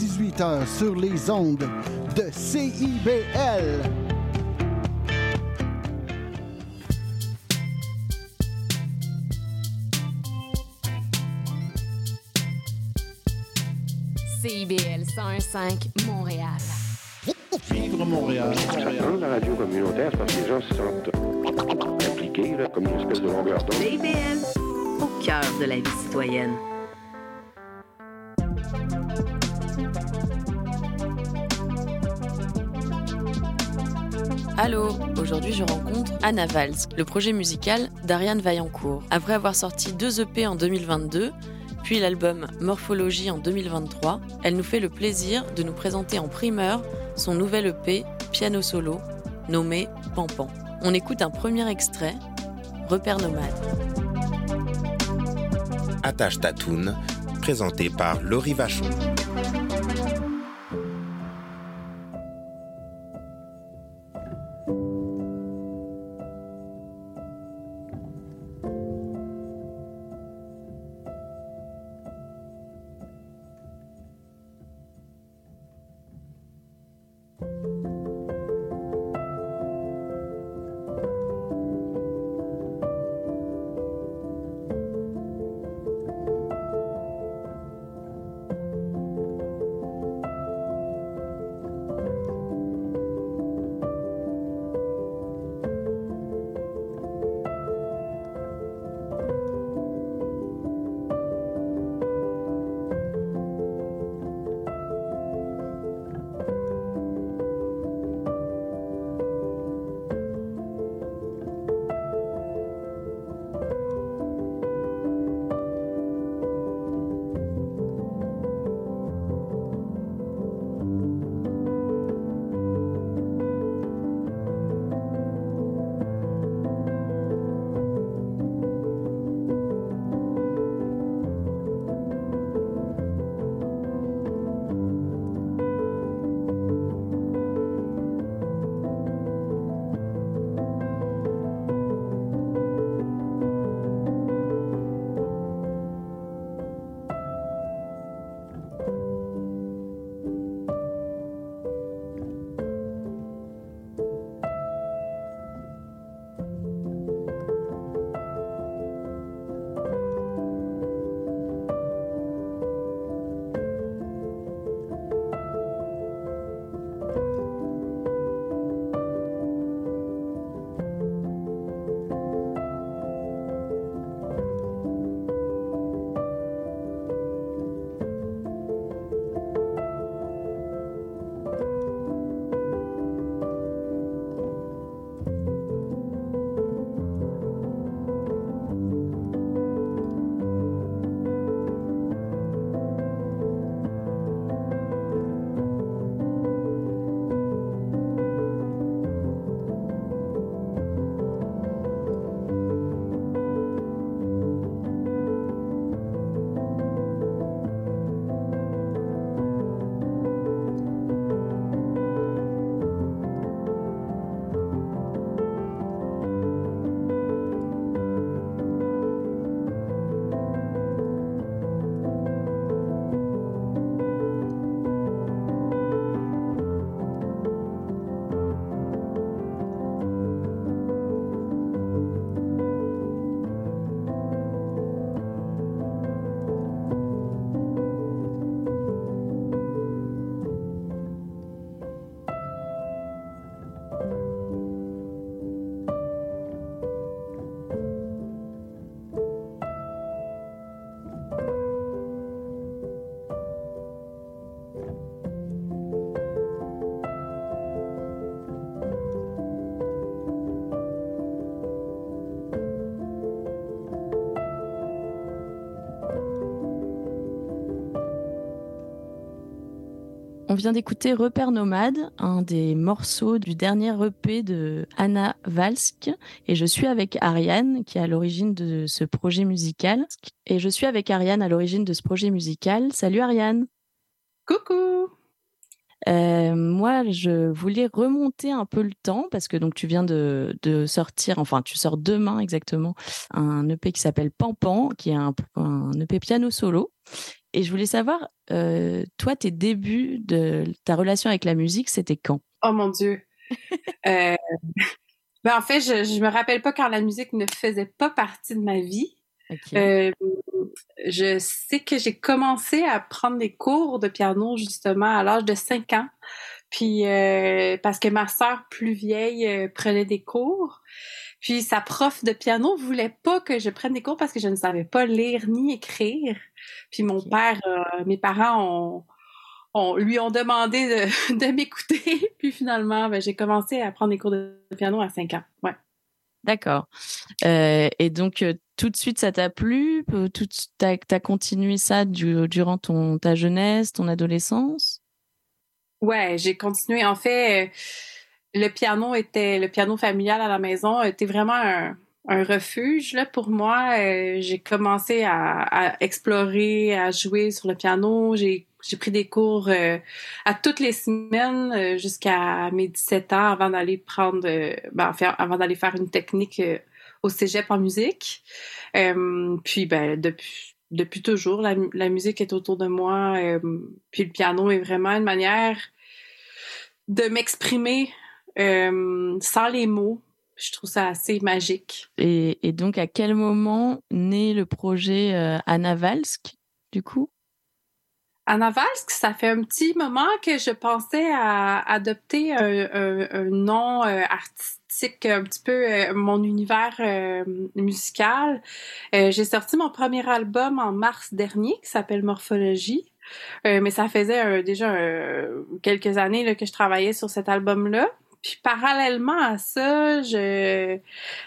18h sur les ondes de CIBL. CIBL 101.5 Montréal. Vivre Montréal. Montréal. la radio communautaire, parce que les gens se sentent impliqués, là, comme une espèce de longueur d'onde. CIBL, au cœur de la vie citoyenne. Allô, aujourd'hui je rencontre Anna Valls, le projet musical d'Ariane Vaillancourt. Après avoir sorti deux EP en 2022, puis l'album Morphologie en 2023, elle nous fait le plaisir de nous présenter en primeur son nouvel EP Piano Solo, nommé Pampan. On écoute un premier extrait, Repère nomade. Attache Tatoune, présenté par Laurie Vachon. On vient d'écouter Repère Nomade, un des morceaux du dernier EP de Anna Valsk. Et je suis avec Ariane, qui est à l'origine de ce projet musical. Et je suis avec Ariane à l'origine de ce projet musical. Salut Ariane. Coucou. Euh, moi, je voulais remonter un peu le temps parce que donc tu viens de, de sortir, enfin tu sors demain exactement, un EP qui s'appelle Pampan, qui est un, un EP piano solo. Et je voulais savoir, euh, toi, tes débuts de ta relation avec la musique, c'était quand? Oh mon Dieu. euh, ben en fait, je, je me rappelle pas quand la musique ne faisait pas partie de ma vie. Euh, je sais que j'ai commencé à prendre des cours de piano justement à l'âge de 5 ans. Puis euh, parce que ma sœur plus vieille euh, prenait des cours. Puis sa prof de piano voulait pas que je prenne des cours parce que je ne savais pas lire ni écrire. Puis mon père, euh, mes parents ont, ont- lui ont demandé de, de m'écouter. Puis finalement, ben, j'ai commencé à prendre des cours de piano à 5 ans. Ouais. D'accord. Euh, et donc, euh, tout de suite, ça t'a plu? T'as continué ça du- durant ton, ta jeunesse, ton adolescence? Ouais, j'ai continué. En fait, euh, le piano était le piano familial à la maison était vraiment un, refuge là pour moi. Euh, j'ai commencé à, explorer, à jouer sur le piano. J'ai pris des cours euh, à toutes les semaines euh, jusqu'à mes 17 ans avant d'aller prendre ben, faire, avant d'aller faire une technique au cégep en musique. Puis ben depuis depuis toujours la, la musique est autour de moi. puis le piano est vraiment une manière de m'exprimer euh, sans les mots. Je trouve ça assez magique. et, et donc, à quel moment naît le projet euh, Anna Valsk, du coup? Anna Valsk, ça fait un petit moment que je pensais à adopter un, un- un nom euh, artistique, un petit peu euh, mon univers euh, musical. J'ai sorti mon premier album en mars dernier qui s'appelle Morphologie. Mais ça faisait déjà quelques années là, que je travaillais sur cet album-là. Puis parallèlement à ça, je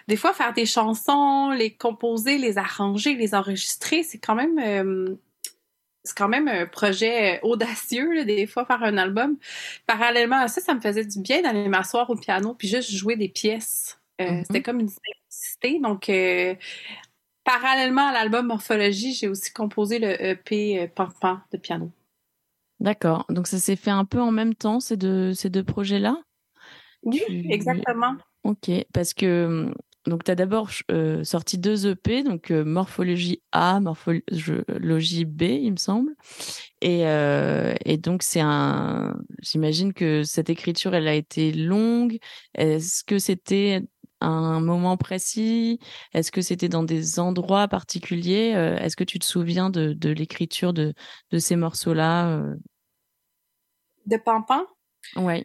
des fois faire des chansons, les composer, les arranger, les enregistrer, c'est quand même euh, c'est quand même un projet audacieux, là, des fois, faire un album. Parallèlement à ça, ça me faisait du bien d'aller m'asseoir au piano puis juste jouer des pièces. Euh, Mhm. C'était comme une simplicité. Donc, euh, parallèlement à l'album Morphologie, j'ai aussi composé le EP Pampan de piano. D'accord. Donc, ça s'est fait un peu en même temps, ces deux, ces deux projets-là? Oui, Tu- exactement. Ok, parce que hum, donc tu as d'abord euh, sorti deux EP, donc euh, Morphologie A, Morphologie B, il me semble. Et, euh, et donc c'est un, j'imagine que cette écriture, elle a été longue. Est-ce que c'était un moment précis? Est-ce que c'était dans des endroits particuliers? Est-ce que tu te souviens de, de l'écriture de, de ces morceaux-là De Pampan? Ouais.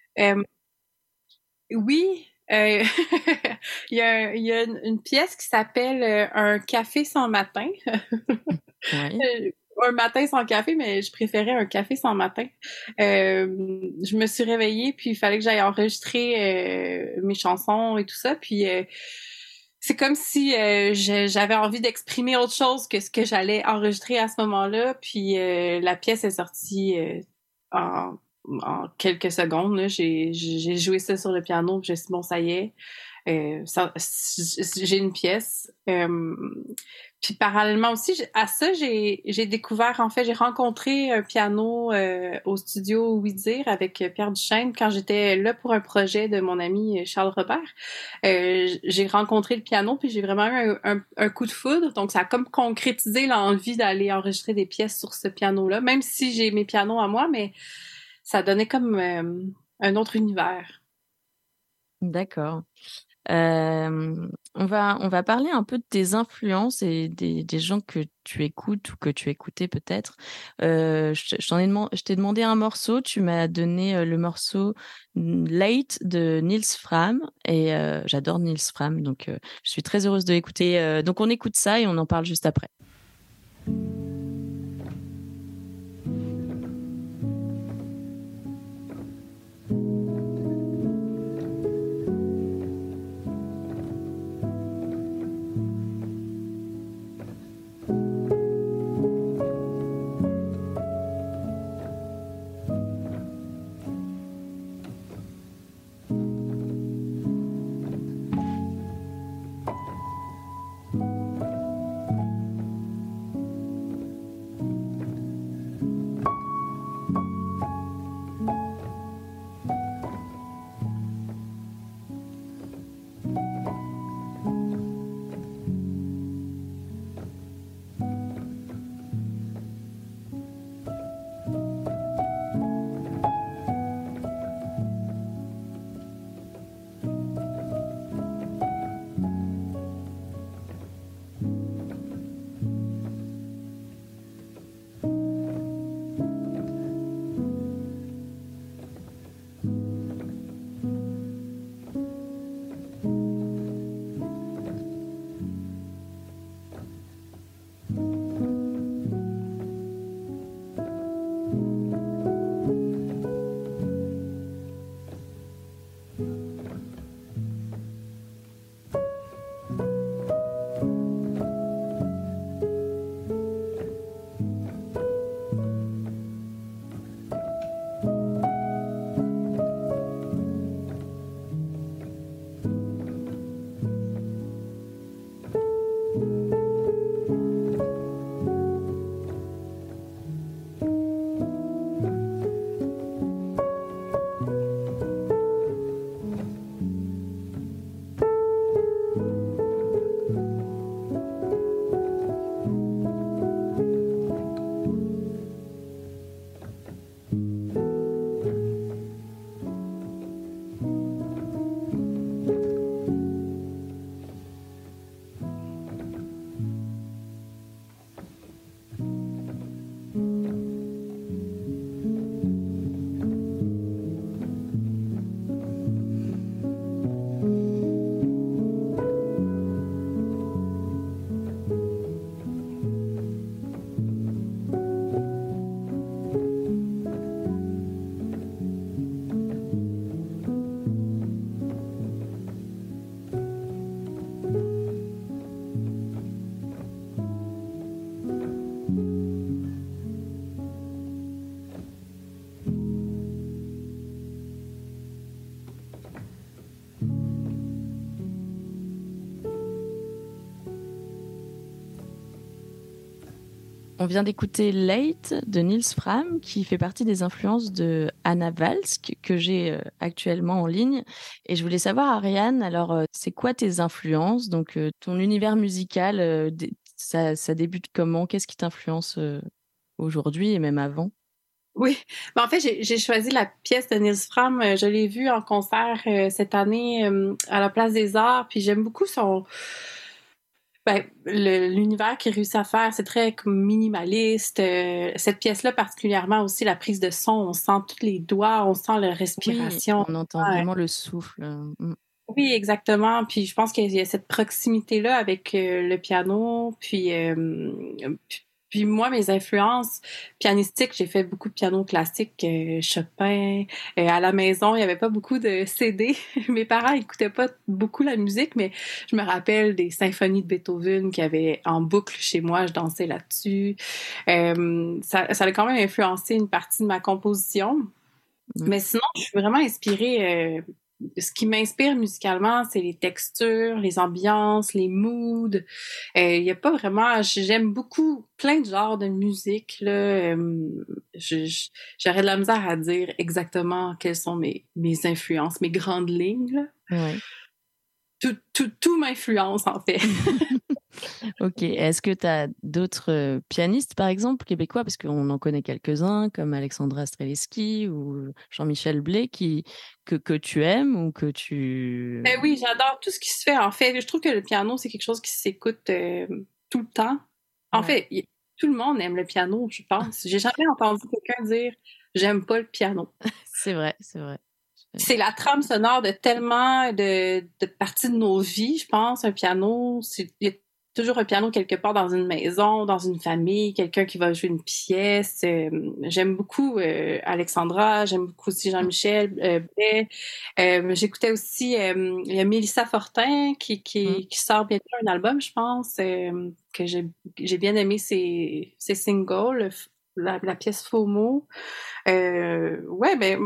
Oui, euh, il y a, il y a une, pièce qui s'appelle euh, Un café sans matin. ouais. Euh, un matin sans café, mais je préférais un café sans matin. Euh, je me suis réveillée, puis il fallait que j'aille enregistrer euh, mes chansons et tout ça. Puis euh, c'est comme si euh, j'avais envie d'exprimer autre chose que ce que j'allais enregistrer à ce moment-là. Puis euh, la pièce est sortie euh, en, en quelques secondes. J'ai joué ça sur le piano, j'ai dit bon, ça y est. Euh, j'ai une pièce. Euh, puis parallèlement aussi, à ça, j'ai découvert, en fait, j'ai rencontré un piano euh, au studio Oui Dire avec Pierre Duchesne quand j'étais là pour un projet de mon ami Charles Robert. Euh, j'ai rencontré le piano, puis j'ai vraiment eu un, un- un coup de foudre. Donc, ça a comme concrétisé l'envie d'aller enregistrer des pièces sur ce piano-là, même si j'ai mes pianos à moi, mais ça donnait comme euh, un autre univers. D'accord. Euh, on va, on va parler un peu de tes influences et des, des gens que tu écoutes ou que tu écoutais peut-être. Euh, je t'ai demandé un morceau, tu m'as donné le morceau Late de Nils Fram et j'adore Nils Fram, donc je suis très heureuse de l'écouter. Donc on écoute ça et on en parle juste après. On vient d'écouter Late de Niels Fram, qui fait partie des influences de Anna Valsk, que j'ai euh, actuellement en ligne. Et je voulais savoir, Ariane, alors, euh, c'est quoi tes influences? Donc, euh, ton univers musical, ça, débute comment? Qu'est-ce qui t'influence aujourd'hui et même avant? Oui, mais en fait, j'ai choisi la pièce de Niels Fram. Je l'ai vue en concert cette année à la Place des Arts, puis j'aime beaucoup son ben, l'univers qu'il réussit à faire, c'est très minimaliste. Euh, cette pièce-là, particulièrement aussi, la prise de son, on sent tous les doigts, on sent la respiration. on entend vraiment le souffle. Mm. Oui, exactement. Puis je pense qu'il y a cette proximité-là avec euh, le piano. Puis, euh, puis puis moi, mes influences pianistiques, j'ai fait beaucoup de piano classique, euh, Chopin. Euh, à la maison, il n'y avait pas beaucoup de CD. Mes parents écoutaient pas beaucoup la musique, mais je me rappelle des symphonies de Beethoven qui avaient en boucle chez moi. Je dansais là-dessus. Euh, ça, ça a quand même influencé une partie de ma composition. Mmh. Mais sinon, je suis vraiment inspirée ce qui m'inspire musicalement, c'est les textures, les ambiances, les moods. Il euh, n'y a pas vraiment. J'aime beaucoup plein de genres de musique. Là. Euh, J'aurais de la misère à dire exactement quelles sont mes, mes influences, mes grandes lignes. Là. Tout, tout, tout m'influence, en fait. ok. Est-ce que tu as d'autres euh, pianistes, par exemple, québécois, parce qu'on en connaît quelques-uns, comme Alexandra Streliski ou Jean-Michel Blé, qui, que, que tu aimes ou que tu... Ben oui, j'adore tout ce qui se fait. En fait, je trouve que le piano, c'est quelque chose qui s'écoute euh, tout le temps. En fait, tout le monde aime le piano, je pense. J'ai jamais entendu quelqu'un dire « j'aime pas le piano ». C'est vrai, c'est vrai. C'est la trame sonore de tellement de, de parties de nos vies, je pense. Un piano, il y a toujours un piano quelque part dans une maison, dans une famille, quelqu'un qui va jouer une pièce. Euh, j'aime beaucoup euh, Alexandra, j'aime beaucoup aussi Jean-Michel euh, J'écoutais aussi, il y a Mélissa Fortin qui, qui, mm. qui, sort bientôt un album, je pense, que j'ai bien aimé ses, ses singles, la, la pièce FOMO. ouais, ben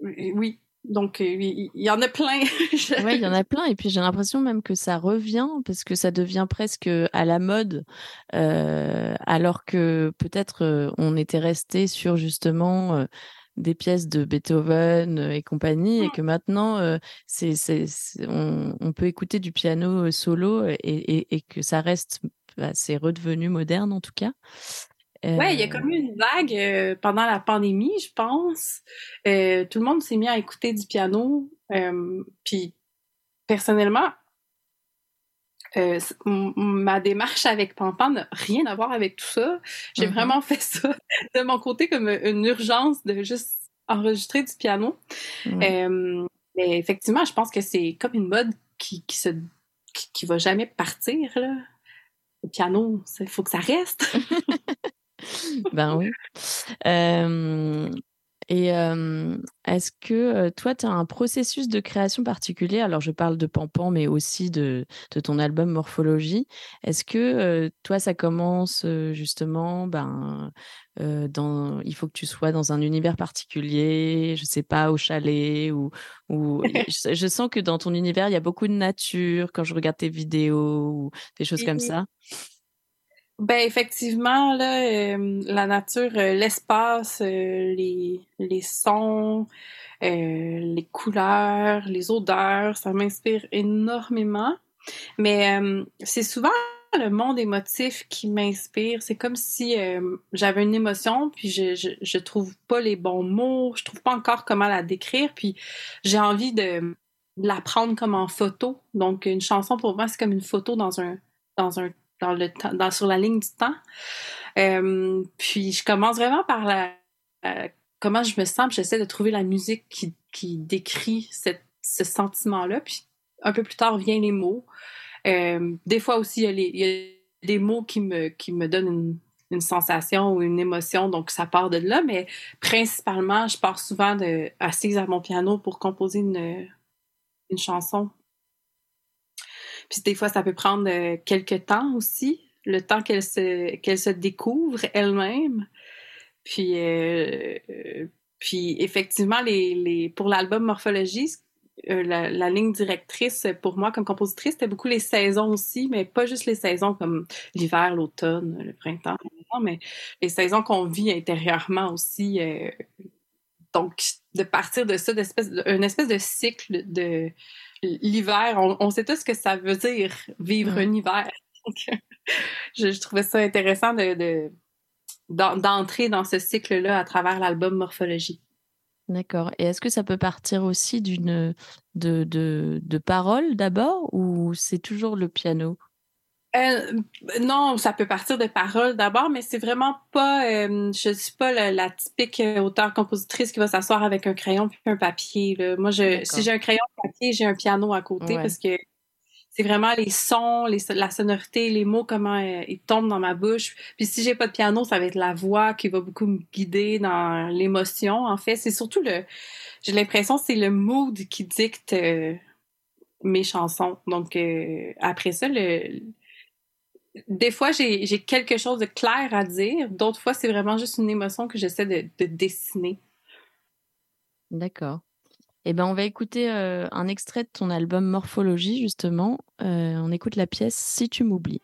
oui, donc, euh, il y, en a plein. oui, il y en a plein. Et puis, j'ai l'impression même que ça revient parce que ça devient presque à la mode, euh, alors que peut-être euh, on était resté sur justement des pièces de Beethoven et compagnie, et mmh. que maintenant, c'est, on, peut écouter du piano solo et, et que ça reste, bah, c'est redevenu moderne en tout cas. Ouais, il y a comme eu une vague euh, pendant la pandémie, je pense. Euh, tout le monde s'est mis à écouter du piano. Euh, puis personnellement, ma démarche avec Pampan n'a rien à voir avec tout ça. J'ai mm-hmm. vraiment fait ça de mon côté comme une urgence de juste enregistrer du piano. Mm. mais effectivement, je pense que c'est comme une mode qui, qui se qui, va jamais partir là. Le piano, il faut que ça reste. ben oui. et est-ce que toi, tu as un processus de création particulier? Alors, je parle de Pampan, mais aussi de, de ton album Morphologie. Est-ce que toi, ça commence justement, ben, dans, il faut que tu sois dans un univers particulier, je sais pas, au chalet, ou, ou je, je, sens que dans ton univers, il y a beaucoup de nature quand je regarde tes vidéos ou des choses comme ça. Ben effectivement là, euh, la nature, euh, l'espace, euh, les les sons, les couleurs, les odeurs, ça m'inspire énormément. Mais c'est souvent le monde émotif qui m'inspire. C'est comme si j'avais une émotion, puis je, je je trouve pas les bons mots, je trouve pas encore comment la décrire, puis j'ai envie de la prendre comme en photo. Donc une chanson pour moi c'est comme une photo dans un dans un dans le dans, sur la ligne du temps. Euh, puis je commence vraiment par la euh, comment je me sens, j'essaie de trouver la musique qui, qui décrit cette, ce sentiment-là. Puis un peu plus tard viennent les mots. Euh, des fois aussi, il y, a les, il y, a des mots qui me, qui me donnent une, une, sensation ou une émotion, donc ça part de là, mais principalement, je pars souvent de, assise à mon piano pour composer une, une chanson. Puis des fois, ça peut prendre euh, quelques temps aussi, le temps qu'elle se, qu'elle se découvre elle-même. Puis, euh, puis effectivement, les, les, pour l'album Morphologie, euh, la, ligne directrice pour moi comme compositrice, c'était beaucoup les saisons aussi, mais pas juste les saisons comme l'hiver, l'automne, le printemps, mais les saisons qu'on vit intérieurement aussi. Euh, donc, de partir de ça, d'espèce, une espèce de cycle de l'hiver, on, on, sait tous ce que ça veut dire vivre un hiver. je, je, trouvais ça intéressant de, de d'entrer dans ce cycle-là à travers l'album Morphologie. D'accord. Et est-ce que ça peut partir aussi d'une de, de, de paroles d'abord ou c'est toujours le piano? Euh, non, ça peut partir de paroles d'abord, mais c'est vraiment pas. Euh, je suis pas la, la typique auteur-compositrice qui va s'asseoir avec un crayon puis un papier. Là. Moi, je, si j'ai un crayon papier, j'ai un piano à côté Ouais. parce que c'est vraiment les sons, les, la sonorité, les mots, comment euh, ils tombent dans ma bouche. Puis si j'ai pas de piano, ça va être la voix qui va beaucoup me guider dans l'émotion. En fait, c'est surtout le. J'ai l'impression que c'est le mood qui dicte euh, mes chansons. Donc euh, après ça, le des fois, j'ai quelque chose de clair à dire. D'autres fois, c'est vraiment juste une émotion que j'essaie de, de dessiner. D'accord. Eh ben, on va écouter euh, un extrait de ton album Morphologie, justement. Euh, on écoute la pièce Si tu m'oublies.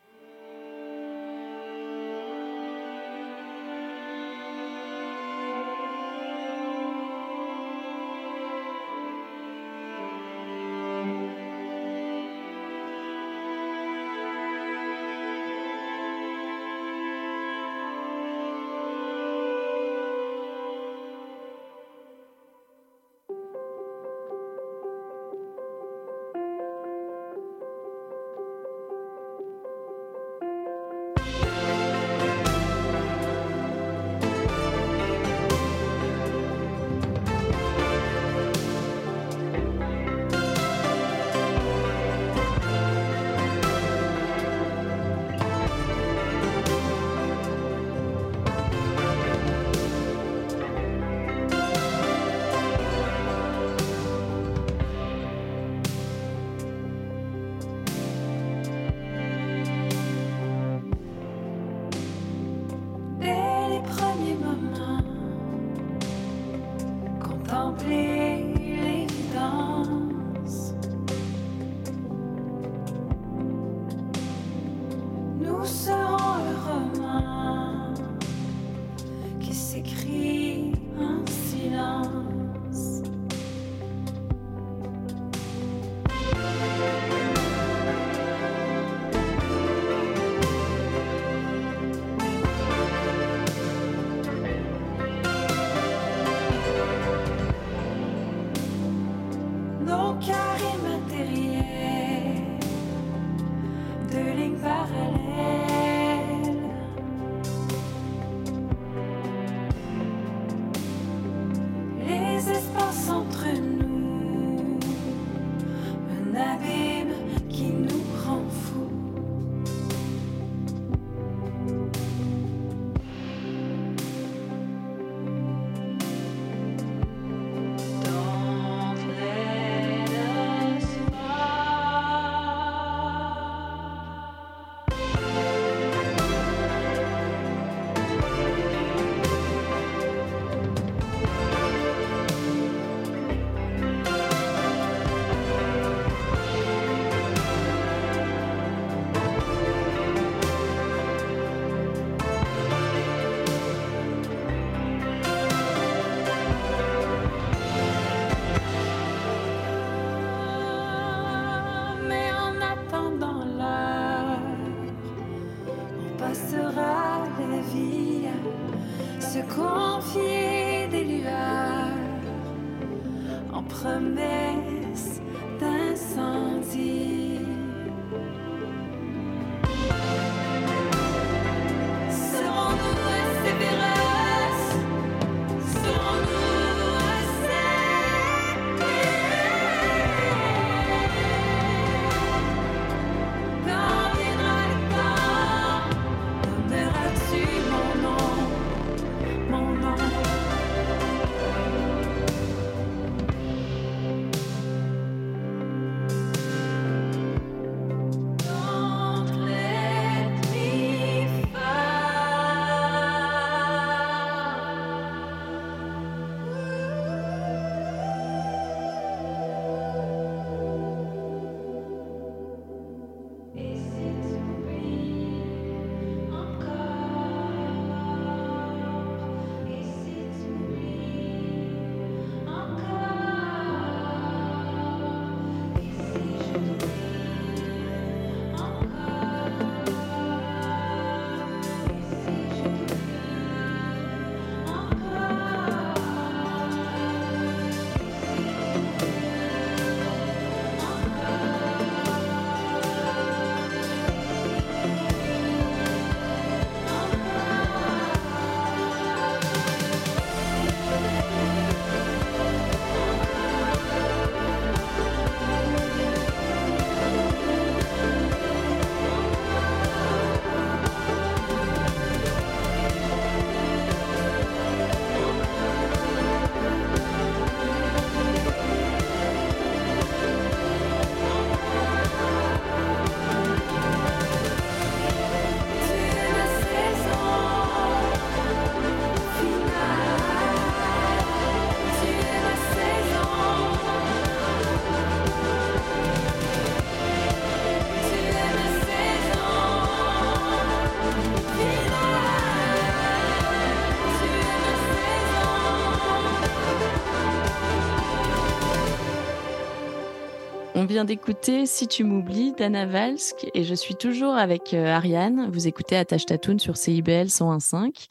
Vient d'écouter Si tu m'oublies d'Anna Valsk et je suis toujours avec euh, Ariane. Vous écoutez Attache Tatoune sur CIBL 101.5.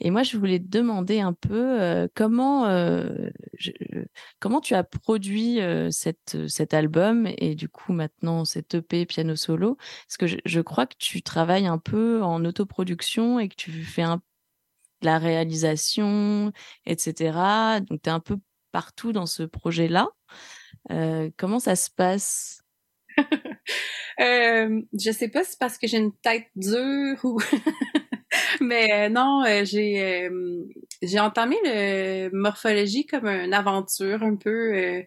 Et moi, je voulais te demander un peu euh, comment, euh, comment tu as produit cette, cet album et du coup maintenant cet EP piano solo? Parce que je, crois que tu travailles un peu en autoproduction et que tu fais un, la réalisation, etc. Donc tu es un peu partout dans ce projet-là. Euh, comment ça se passe? Euh, je sais pas si c'est parce que j'ai une tête dure ou. Mais euh, non, j'ai j'ai entamé le morphologie comme une aventure un peu.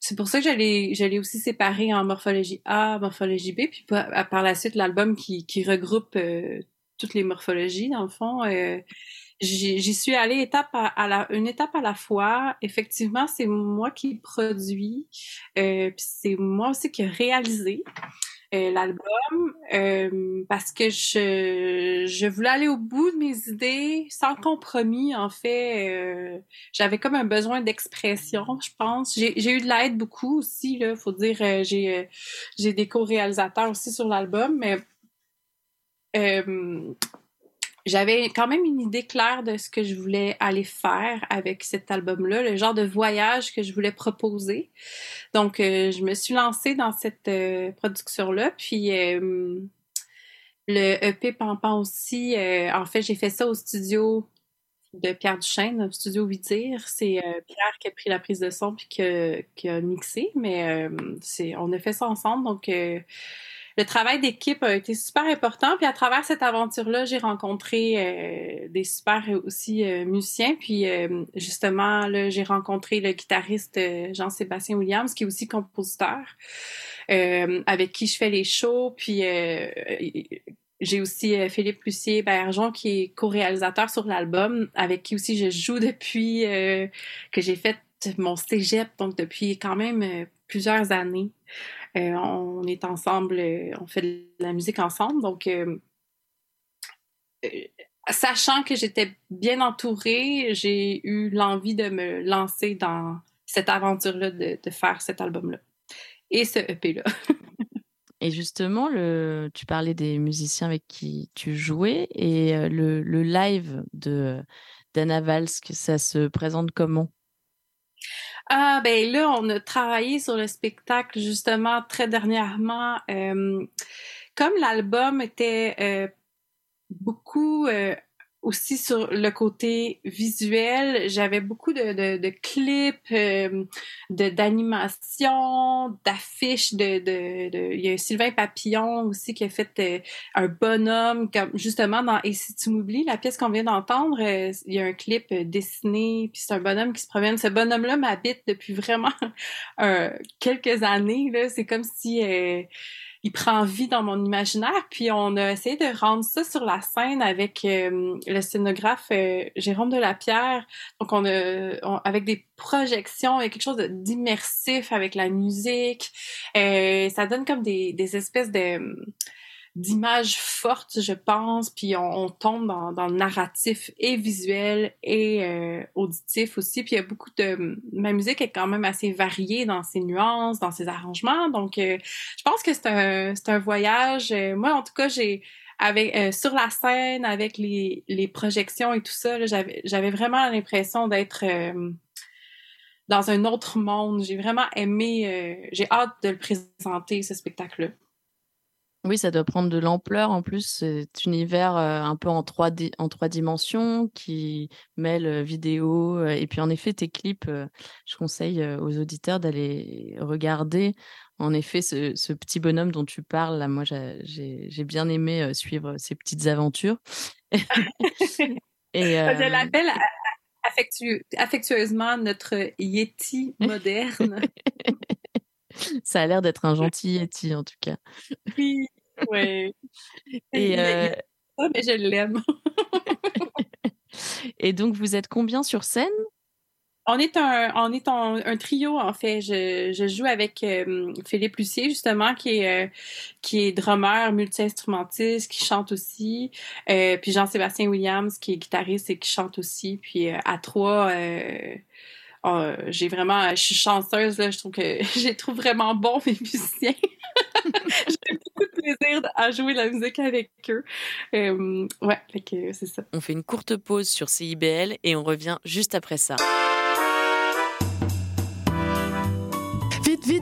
c'est pour ça que j'allais j'allais aussi séparer en morphologie A, morphologie B, puis par, la suite l'album qui, qui regroupe toutes les morphologies dans le fond. J'y suis allée étape à, la, une étape à la fois. Effectivement, c'est moi qui produis, euh, puis c'est moi aussi qui ai réalisé euh, l'album euh, parce que je, je voulais aller au bout de mes idées sans compromis. En fait, euh, j'avais comme un besoin d'expression, je pense. J'ai eu de l'aide beaucoup aussi, là, faut dire. euh, j'ai euh, j'ai des co-réalisateurs aussi sur l'album, mais j'avais quand même une idée claire de ce que je voulais aller faire avec cet album-là, le genre de voyage que je voulais proposer. Donc, euh, je me suis lancée dans cette euh, production-là. Puis, euh, le EP Pampan aussi, euh, en fait, j'ai fait ça au studio de Pierre Duchesne, au studio Vidir. C'est euh, Pierre qui a pris la prise de son puis qui a, qui a mixé, mais c'est, on a fait ça ensemble. Donc, le travail d'équipe a été super important. Puis à travers cette aventure-là, j'ai rencontré euh, des super aussi euh, musiciens. Puis euh, justement, j'ai rencontré le guitariste euh, Jean-Sébastien Williams, qui est aussi compositeur, euh, avec qui je fais les shows. Puis j'ai aussi Philippe Lucier Bergeon, qui est co-réalisateur sur l'album, avec qui aussi je joue depuis que j'ai fait mon cégep, donc depuis quand même plusieurs années. Euh, on est ensemble, euh, on fait de la musique ensemble. Donc, euh, sachant que j'étais bien entourée, j'ai eu l'envie de me lancer dans cette aventure-là, de, faire cet album-là et ce EP-là. Et justement, tu parlais des musiciens avec qui tu jouais et le, live d'Anna Valsk, ça se présente comment? Ah, ben là, on a travaillé sur le spectacle justement très dernièrement. Euh, comme l'album était euh, beaucoup euh, aussi sur le côté visuel, j'avais beaucoup de, de, de clips, euh, de d'animation, d'affiches, de, de, il y a Sylvain Papillon aussi qui a fait euh, un bonhomme, comme justement dans Et si tu m'oublies, la pièce qu'on vient d'entendre, euh, il y a un clip euh, dessiné, puis c'est un bonhomme qui se promène. Ce bonhomme-là m'habite depuis vraiment quelques années. C'est comme si il prend vie dans mon imaginaire. Puis on a essayé de rendre ça sur la scène avec euh, le scénographe euh, Jérôme Delapierre. Donc on a avec des projections et quelque chose d'immersif avec la musique. Euh, ça donne comme des, des espèces de d'images fortes, je pense, puis on, on tombe dans, dans le narratif et visuel et euh, auditif aussi. Puis il y a beaucoup de... Ma musique est quand même assez variée dans ses nuances, dans ses arrangements. Donc, euh, je pense que c'est un, c'est un voyage. Euh, moi, en tout cas, j'ai... Avec, euh, sur la scène, avec les, les projections et tout ça, j'avais, j'avais vraiment l'impression d'être euh, dans un autre monde. J'ai vraiment aimé... euh, j'ai hâte de le présenter, ce spectacle-là. Oui, ça doit prendre de l'ampleur. En plus, cet univers euh, un peu en trois, en trois dimensions qui mêle euh, vidéo. euh, et puis, en effet, tes clips, euh, je conseille aux auditeurs d'aller regarder. En effet, ce, ce petit bonhomme dont tu parles, là, moi, j'ai- bien aimé suivre ses petites aventures. et, Je l'appelle affectueusement notre Yeti moderne. ça a l'air d'être un gentil Yeti, en tout cas. oui, oui. Et, euh, mais je l'aime. et donc, vous êtes combien sur scène? On est un, on est un, un trio en fait. Je, je joue avec euh, Philippe Lucier justement qui est euh, qui est drummer, multi-instrumentiste, qui chante aussi. Euh, puis Jean-Sébastien Williams qui est guitariste et qui chante aussi. Puis à trois, euh, euh, j'ai vraiment, je suis chanceuse, là, je trouve que j'ai trouve vraiment bon mes musiciens. j'ai beaucoup de plaisir à jouer la musique avec eux. Euh, ouais, c'est ça. On fait une courte pause sur CIBL et on revient juste après ça.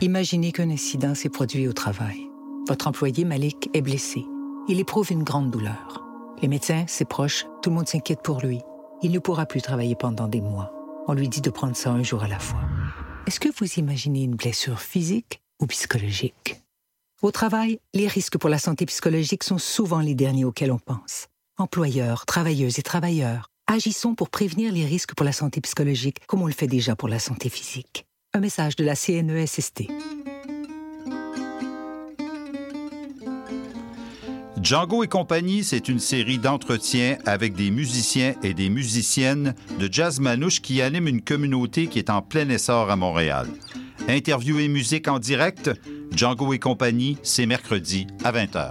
Imaginez qu'un incident s'est produit au travail. Votre employé Malik est blessé. Il éprouve une grande douleur. Les médecins, ses proches, tout le monde s'inquiète pour lui. Il ne pourra plus travailler pendant des mois. On lui dit de prendre ça un jour à la fois. Est-ce que vous imaginez une blessure physique ou psychologique? Au travail, les risques pour la santé psychologique sont souvent les derniers auxquels on pense. Employeurs, travailleuses et travailleurs, agissons pour prévenir les risques pour la santé psychologique comme on le fait déjà pour la santé physique. Un message de la CNESST. Django et compagnie, c'est une série d'entretiens avec des musiciens et des musiciennes de jazz manouche qui animent une communauté qui est en plein essor à Montréal. Interview et musique en direct, Django et compagnie, c'est mercredi à 20h.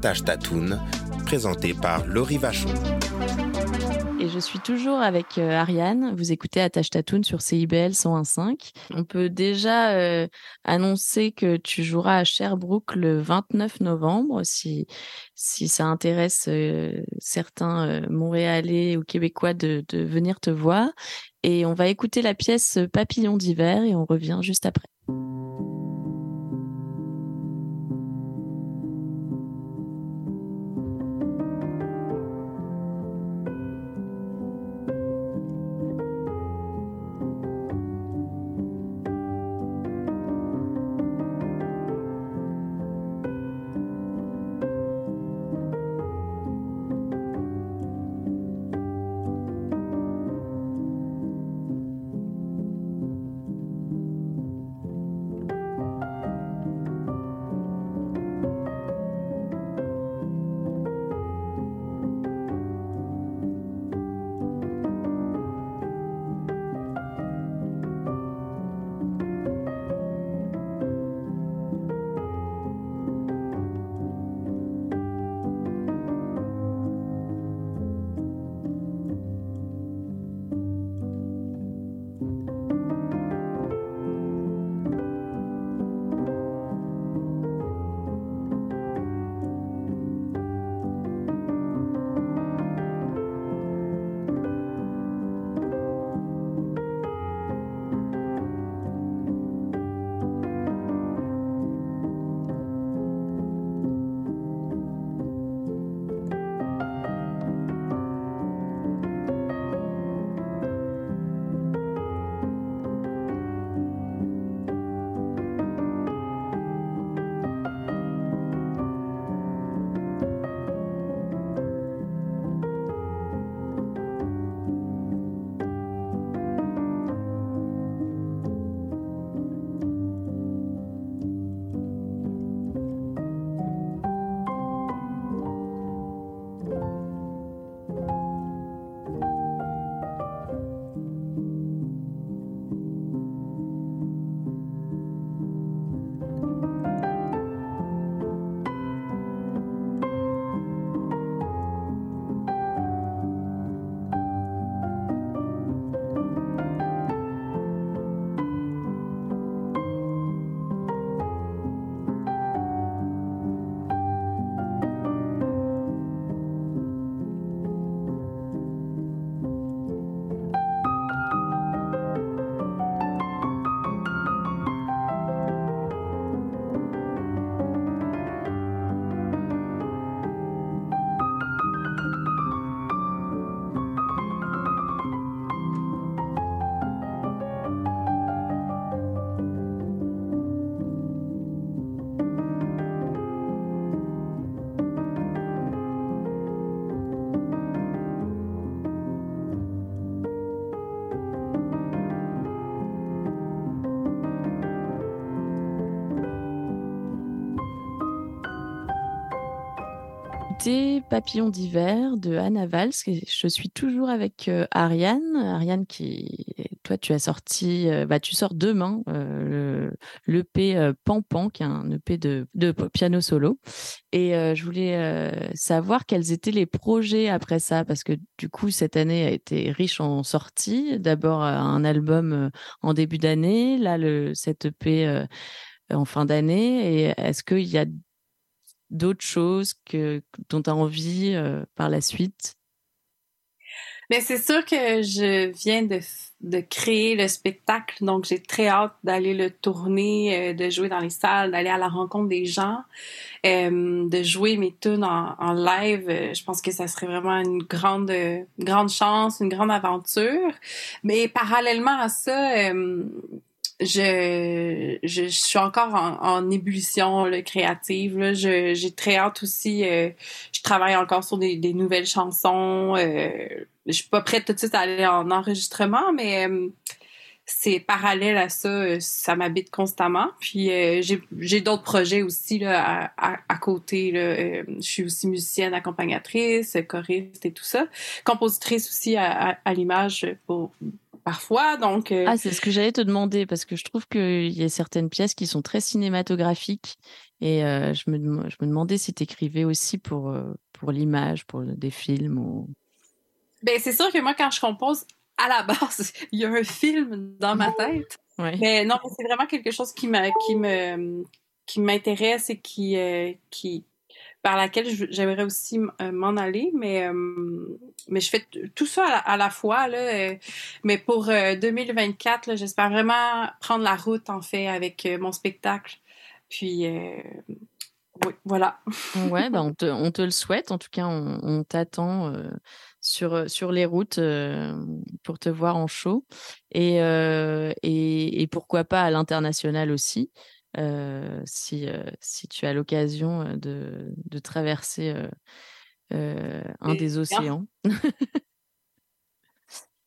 Attache ta toune, présenté par Laurie Vachon. Et je suis toujours avec euh, Ariane. Vous écoutez Attache Tatoune sur CIBL 101.5. On peut déjà euh, annoncer que tu joueras à Sherbrooke le 29 novembre, si, si ça intéresse euh, certains Montréalais ou Québécois de venir te voir. Et on va écouter la pièce Papillon d'hiver et on revient juste après. Écouté Papillon d'hiver de Anna Valls. Je suis toujours avec euh, Ariane. Ariane, qui, toi, tu as sorti, euh, bah, tu sors demain euh, le l'EP euh, Pampan, qui est un EP de, de piano solo. Et je voulais savoir quels étaient les projets après ça, parce que du coup, cette année a été riche en sorties. D'abord, un album en début d'année, là, le, cet EP en fin d'année. Et est-ce qu'il y a d'autres choses que, dont tu as envie euh, par la suite? Mais c'est sûr que je viens de, de créer le spectacle, donc j'ai très hâte d'aller le tourner, euh, de jouer dans les salles, d'aller à la rencontre des gens, euh, de jouer mes tunes en, live. Je pense que ça serait vraiment une grande, euh, grande chance, une grande aventure. Mais parallèlement à ça, je, je, suis encore en, en ébullition là, créative. Là. Je, j'ai très hâte aussi. euh, je travaille encore sur des, des nouvelles chansons. Euh, je suis pas prête tout de suite à aller en enregistrement, mais euh, c'est parallèle à ça. euh, Ça m'habite constamment. Puis euh, j'ai, j'ai d'autres projets aussi là, à, à, à côté. Là. Euh, je suis aussi musicienne, accompagnatrice, choriste et tout ça. Compositrice aussi à, à, à l'image pour parfois. Donc, euh, Ah, c'est ce que j'allais te demander, parce que je trouve qu'il y a certaines pièces qui sont très cinématographiques. Et euh, je, me, je me demandais si tu écrivais aussi pour, euh, pour l'image, pour des films. Ou... Ben, c'est sûr que moi, quand je compose, à la base, il y a un film dans ma tête. Ouais. Mais non, c'est vraiment quelque chose qui me, qui me, qui m'intéresse et qui, euh, qui, par laquelle j'aimerais aussi euh, m'en aller. Mais, euh, mais je fais tout ça à la, à la fois, là. euh, mais pour euh, 2024, là, j'espère vraiment prendre la route, en fait, avec mon spectacle. Puis, oui, voilà. Ouais, bah on, te, on te le souhaite. En tout cas, on, on t'attend sur, sur les routes euh, pour te voir en show. Et, euh, et, et pourquoi pas à l'international aussi, si, euh, si tu as l'occasion euh, de, de traverser euh, euh, un des océans.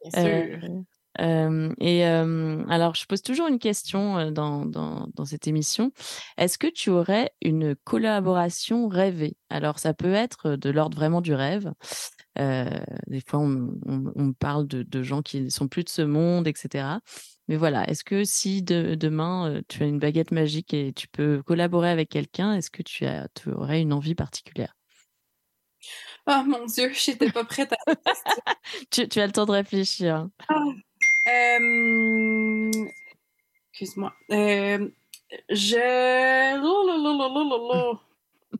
Bien Euh, sûr. euh, et euh, alors, je pose toujours une question euh, dans, dans, dans cette émission. Est-ce que tu aurais une collaboration rêvée? Alors, ça peut être de l'ordre vraiment du rêve. Euh, des fois, on, on- on parle de, de gens qui ne sont plus de ce monde, etc. Mais voilà, est-ce que si de- demain, euh, tu as une baguette magique et tu peux collaborer avec quelqu'un, est-ce que tu, as, tu aurais une envie particulière? Oh mon Dieu, j'étais pas prête à tu, tu as le temps de réfléchir. Euh, Excuse-moi. Euh, je.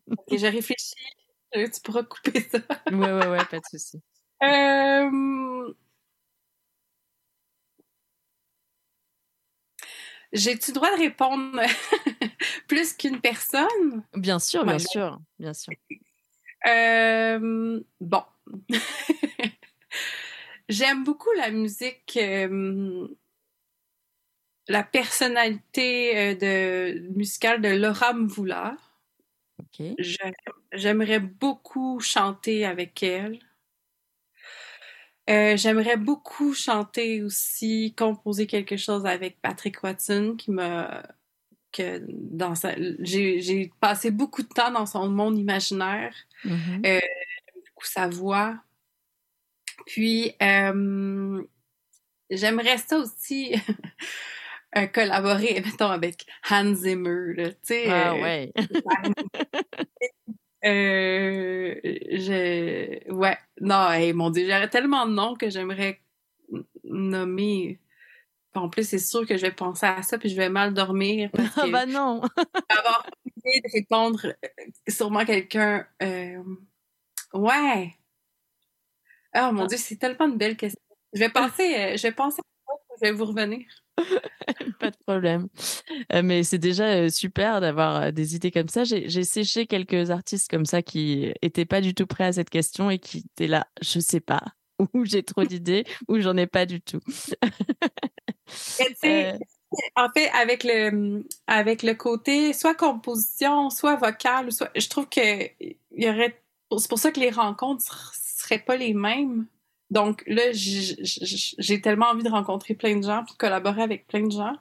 Ok, je réfléchis. Euh, Tu pourras couper ça. Ouais, ouais, ouais, pas de souci. Euh, J'ai-tu le droit de répondre plus qu'une personne? Bien sûr, bien sûr, bien sûr. Euh, bon. J'aime beaucoup la musique, euh, la personnalité euh, de, musicale de Laura Mvoula. Ok. J'a- J'aimerais beaucoup chanter avec elle. Euh, J'aimerais beaucoup chanter aussi, composer quelque chose avec Patrick Watson, qui m'a que dans sa j'ai passé beaucoup de temps dans son monde imaginaire Mhm. euh, beaucoup sa voix puis euh, j'aimerais ça aussi collaborer mettons avec Hans Zimmer là, tu sais Ah ouais. euh, je ouais. Non hey, mon dieu j'aurais tellement de noms que j'aimerais nommer. En plus c'est sûr que je vais penser à ça puis je vais mal dormir parce Ah que bah non. avoir l'idée de répondre euh, sûrement quelqu'un euh, ouais. Oh mon dieu c'est tellement une belle question. Je vais penser euh, je vais penser à ça, je vais vous revenir Pas de problème. Euh, mais c'est déjà euh, super d'avoir euh, des idées comme ça. J'ai séché quelques artistes comme ça qui étaient pas du tout prêts à cette question et qui étaient là, je sais pas, ou j'ai trop d'idées, ou j'en ai pas du tout. En fait avec le avec le côté soit composition soit vocal soit je trouve que il y aurait c'est pour ça que les rencontres ser- seraient pas les mêmes donc là j'ai tellement envie de rencontrer plein de gens puis de collaborer avec plein de gens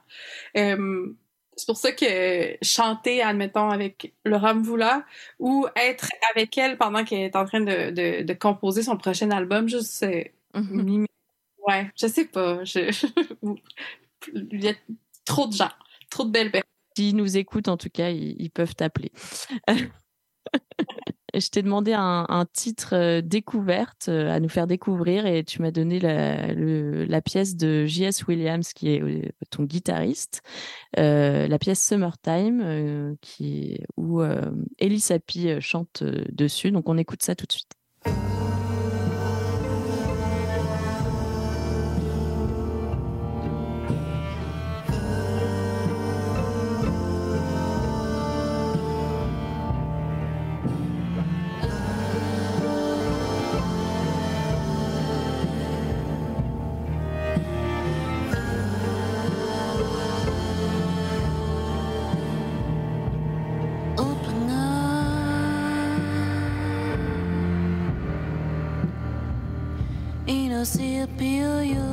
Euh, c'est pour ça que chanter, admettons, avec Laura Mvoula ou être avec elle pendant qu'elle est en train de, de, de composer son prochain album, juste. euh, mimer- Ouais, je sais pas. Je... Il y a trop de gens, trop de belles personnes. S'ils nous écoutent, en tout cas, ils, ils peuvent t'appeler. Je t'ai demandé un, titre euh, découverte euh, à nous faire découvrir et tu m'as donné la, pièce de J.S. Williams, qui est euh, ton guitariste, la pièce Summertime, qui, où Elie Sapi chante dessus. Donc on écoute ça tout de suite. Up in a superior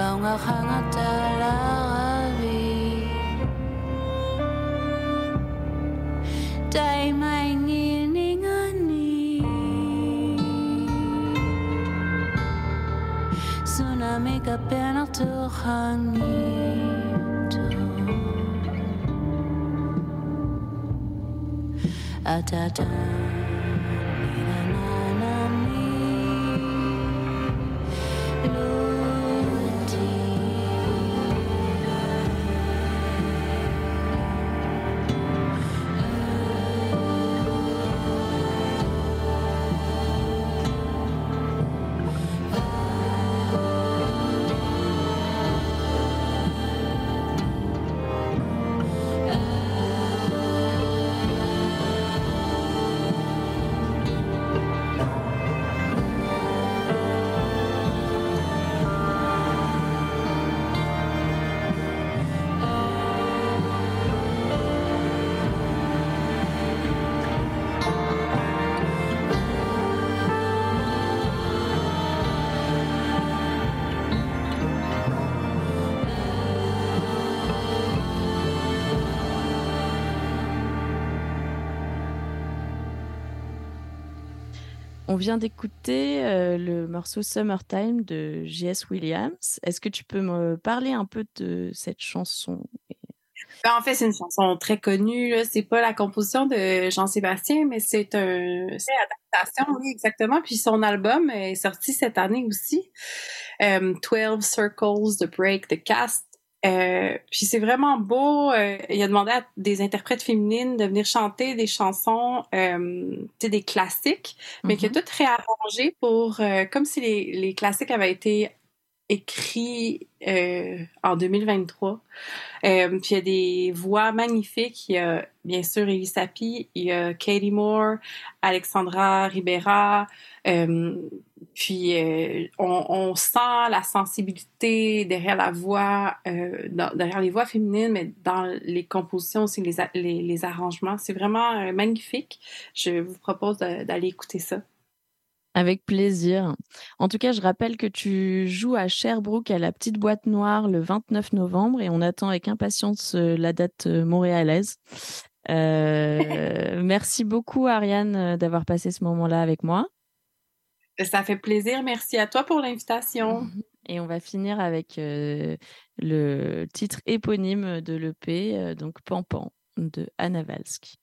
Baungajagata lagabi Daimai niningani Tsunami kapena tuhanito Atata On vient d'écouter euh, le morceau Summertime de J.S. Williams. Est-ce que tu peux me parler un peu de cette chanson? Ben, en fait, c'est une chanson très connue. C'est pas la composition de Jean-Sébastien, mais c'est un, adaptation, oui, exactement. Puis son album est sorti cette année aussi. Euh, 12 Circles, The Break, The Cast. Euh, puis c'est vraiment beau. Euh, il a demandé à des interprètes féminines de venir chanter des chansons, euh, tu sais, des classiques, mais qui a tout réarrangé pour, euh, comme si les, les classiques avaient été écrits euh, en 2023. Euh, puis il y a des voix magnifiques. Il y a bien sûr Elie Sapi, il y a Katie Moore, Alexandra Ribera. euh, puis euh, on, on sent la sensibilité derrière la voix, euh, dans- derrière les voix féminines, mais dans les compositions aussi, les, les, les arrangements. C'est vraiment euh, magnifique. Je vous propose d'aller écouter ça. Avec plaisir. En tout cas, je rappelle que tu joues à Sherbrooke à la Petite Boîte Noire le 29 novembre et on attend avec impatience euh, la date euh, montréalaise. Euh, merci beaucoup, Ariane, d'avoir passé ce moment-là avec moi. Ça fait plaisir. Merci à toi pour l'invitation. Et on va finir avec euh, le titre éponyme de l'EP, donc Pampan, de Anna Valsk.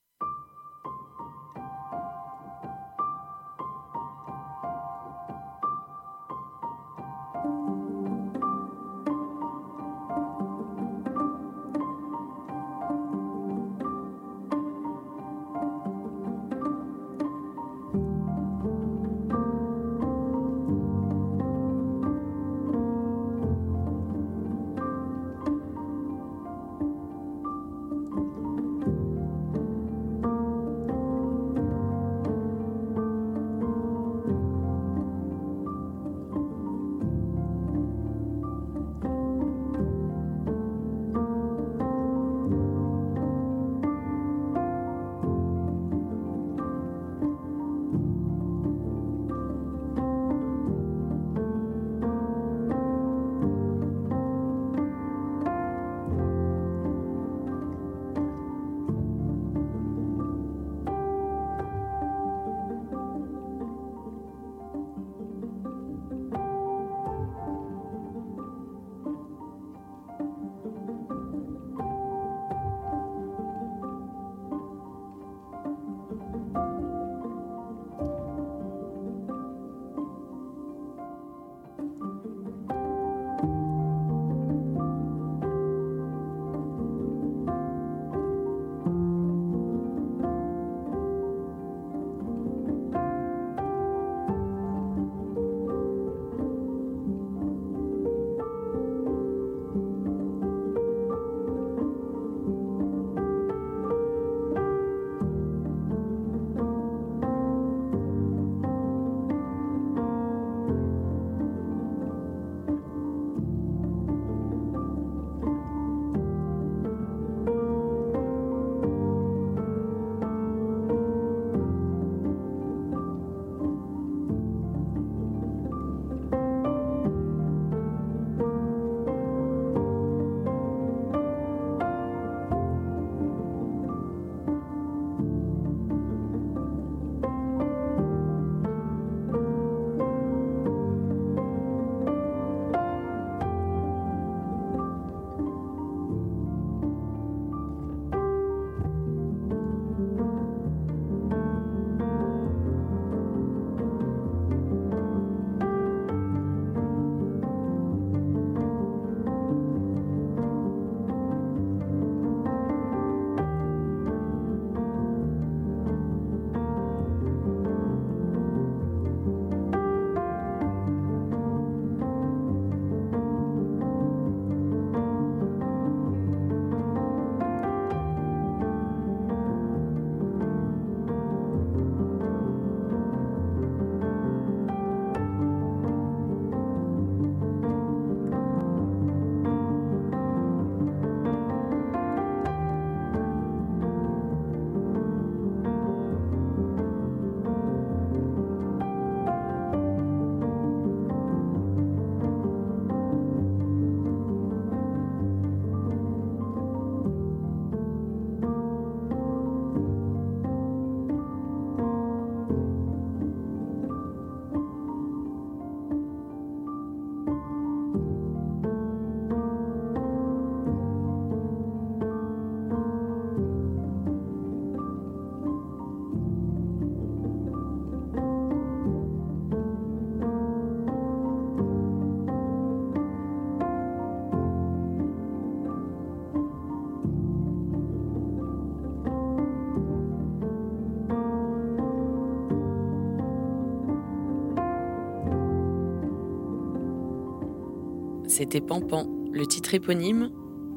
C'était Pampan, le titre éponyme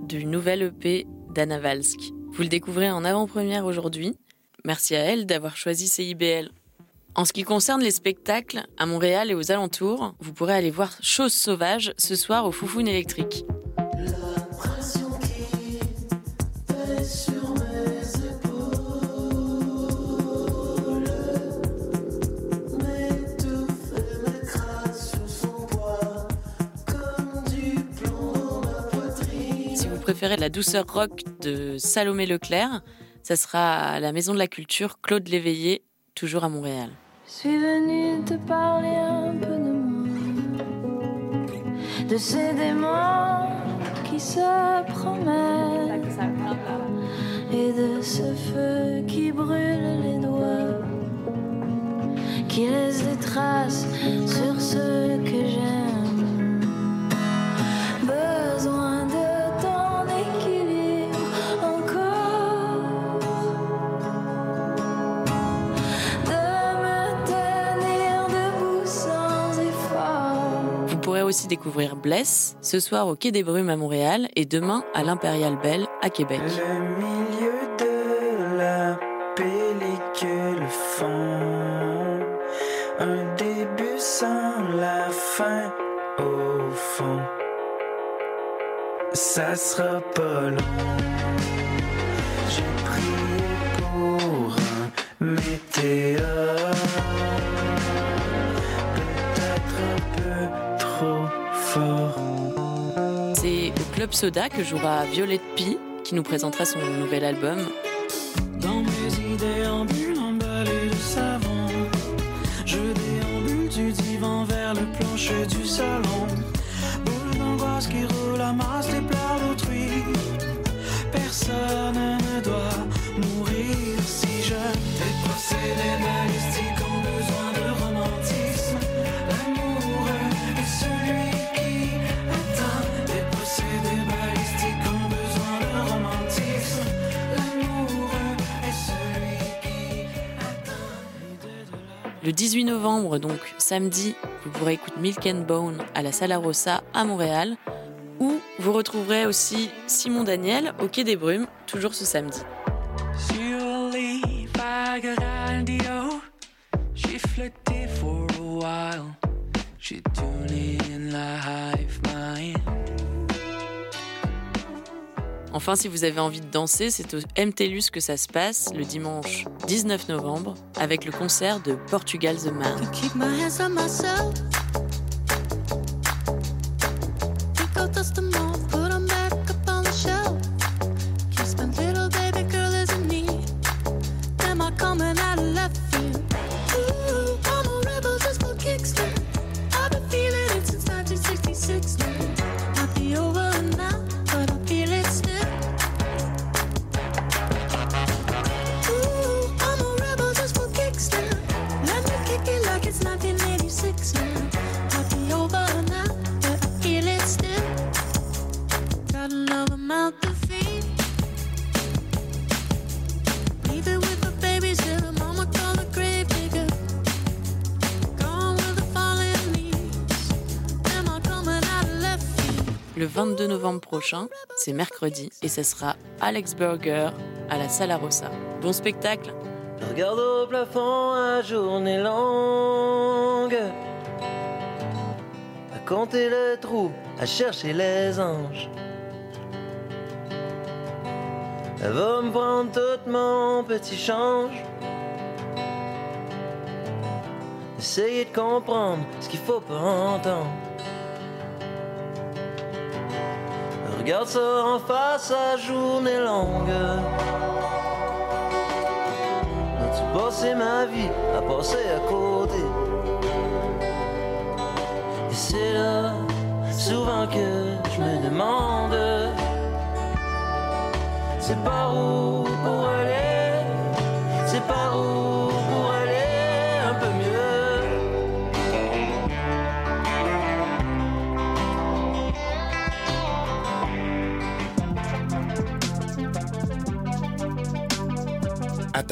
du nouvel EP d'Anna Valsk. Vous le découvrez en avant-première aujourd'hui. Merci à elle d'avoir choisi CIBL. En ce qui concerne les spectacles, à Montréal et aux alentours, vous pourrez aller voir Chose Sauvage ce soir au Foufoune électrique. Préférez la douceur rock de Salomé Leclerc, Ça sera à la Maison de la Culture Claude Léveillé, toujours à Montréal. Je suis venue te parler un peu de moi, de ces démons qui se promènent et de ce feu qui brûle les doigts, qui laisse des traces sur ce que j'aime. Besoin aussi découvrir Bless ce soir au Quai des Brumes à Montréal et demain à l'Impérial Bell à Québec. Le milieu de la pellicule fond, un début sans la fin au fond. Ça sera pas long. J'ai prié pour un météore, Soda que jouera Violette P, qui nous présentera son nouvel album. Dans mes idées de savon, je déambule du divan vers le plancher du salon. Boule d'angoisse qui roule à masse des pleurs d'autrui. Personne Le 18 novembre, donc samedi, vous pourrez écouter Milk and Bone à la Sala Rossa à Montréal, où vous retrouverez aussi Simon Daniel au Quai des Brumes, toujours ce samedi. Enfin, si vous avez envie de danser, c'est au MTLUS que ça se passe le dimanche 19 novembre avec le concert de Portugal the Man. Novembre prochain, c'est mercredi, et ce sera Alex Burger à la Sala Rossa. Bon spectacle Je regarde au plafond à journée longue. À compter les trous, à chercher les anges. Elle va me prendre tout mon petit change. Essayer de comprendre ce qu'il faut pas entendre. Regarde ça en face à journée longue. As-tu passé ma vie à passer à côté? Et c'est là, souvent que je me demande C'est par où pour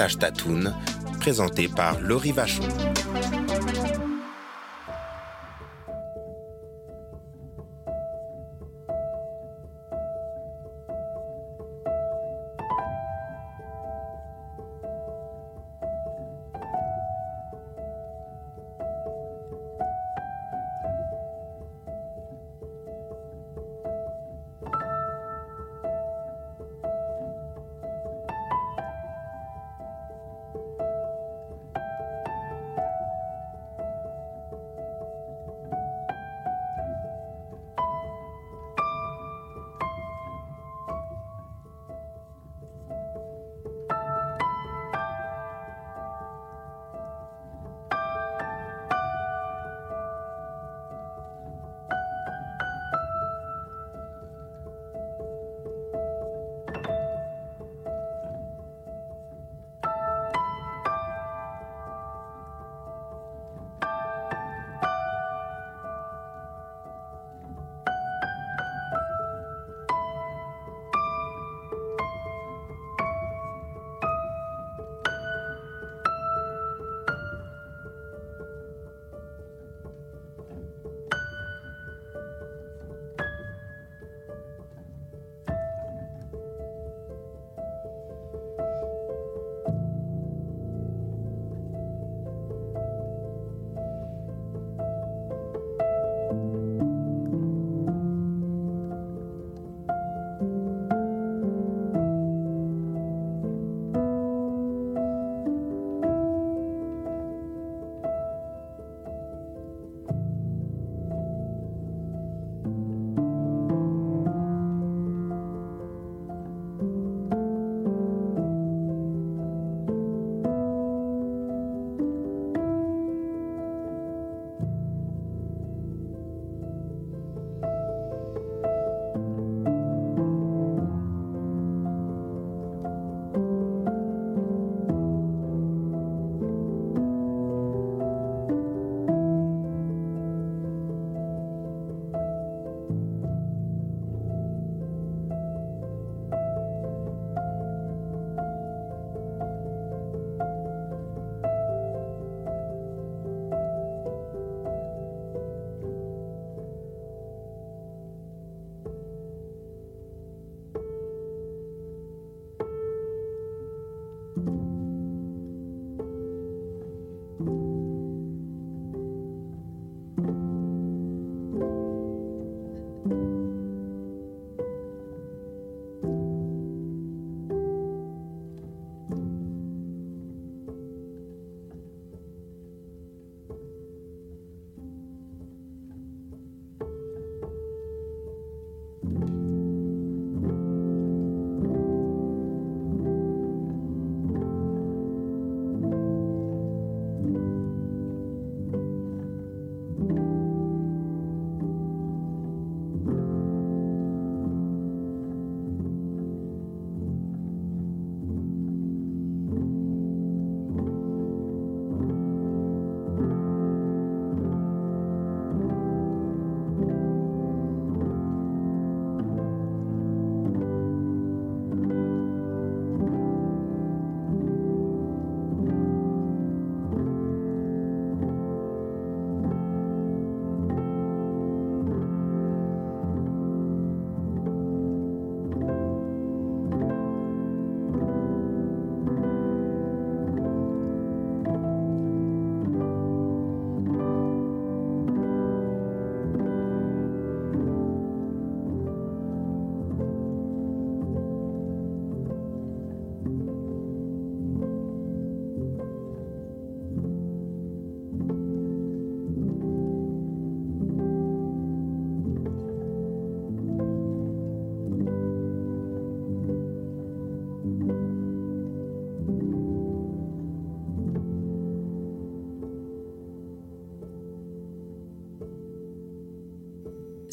Toune, présenté par Laurie Vachon.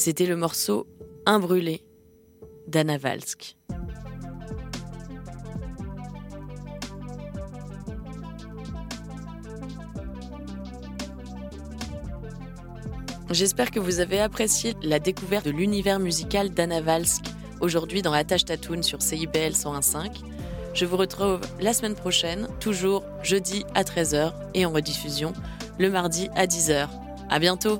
C'était le morceau Un brûlé d'Anna Valsk. J'espère que vous avez apprécié la découverte de l'univers musical d'Anna Valsk aujourd'hui dans Attache Tatoon sur CIBL 101.5. Je vous retrouve la semaine prochaine, toujours jeudi à 13h et en rediffusion le mardi à 10h. À bientôt!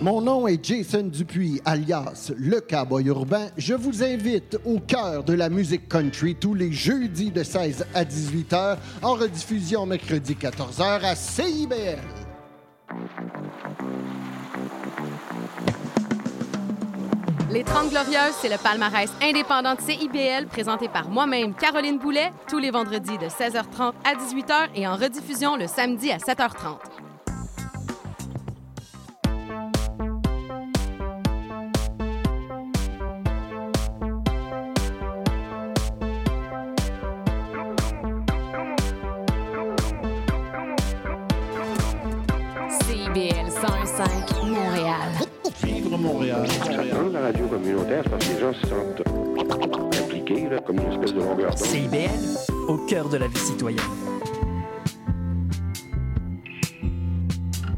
Mon nom est Jason Dupuis, alias Le Cowboy Urbain. Je vous invite au cœur de la musique country tous les jeudis de 16 à 18 heures, en rediffusion mercredi 14 heures à CIBL. Les 30 Glorieuses, c'est le palmarès indépendant de CIBL présenté par moi-même, Caroline Boulet, tous les vendredis de 16h30 à 18h et en rediffusion le samedi à 7h30. Montréal. Dans la radio communautaire, parce que les gens se sentent impliqués, comme une espèce de longueur d'onde. CIBL, au cœur de la vie citoyenne.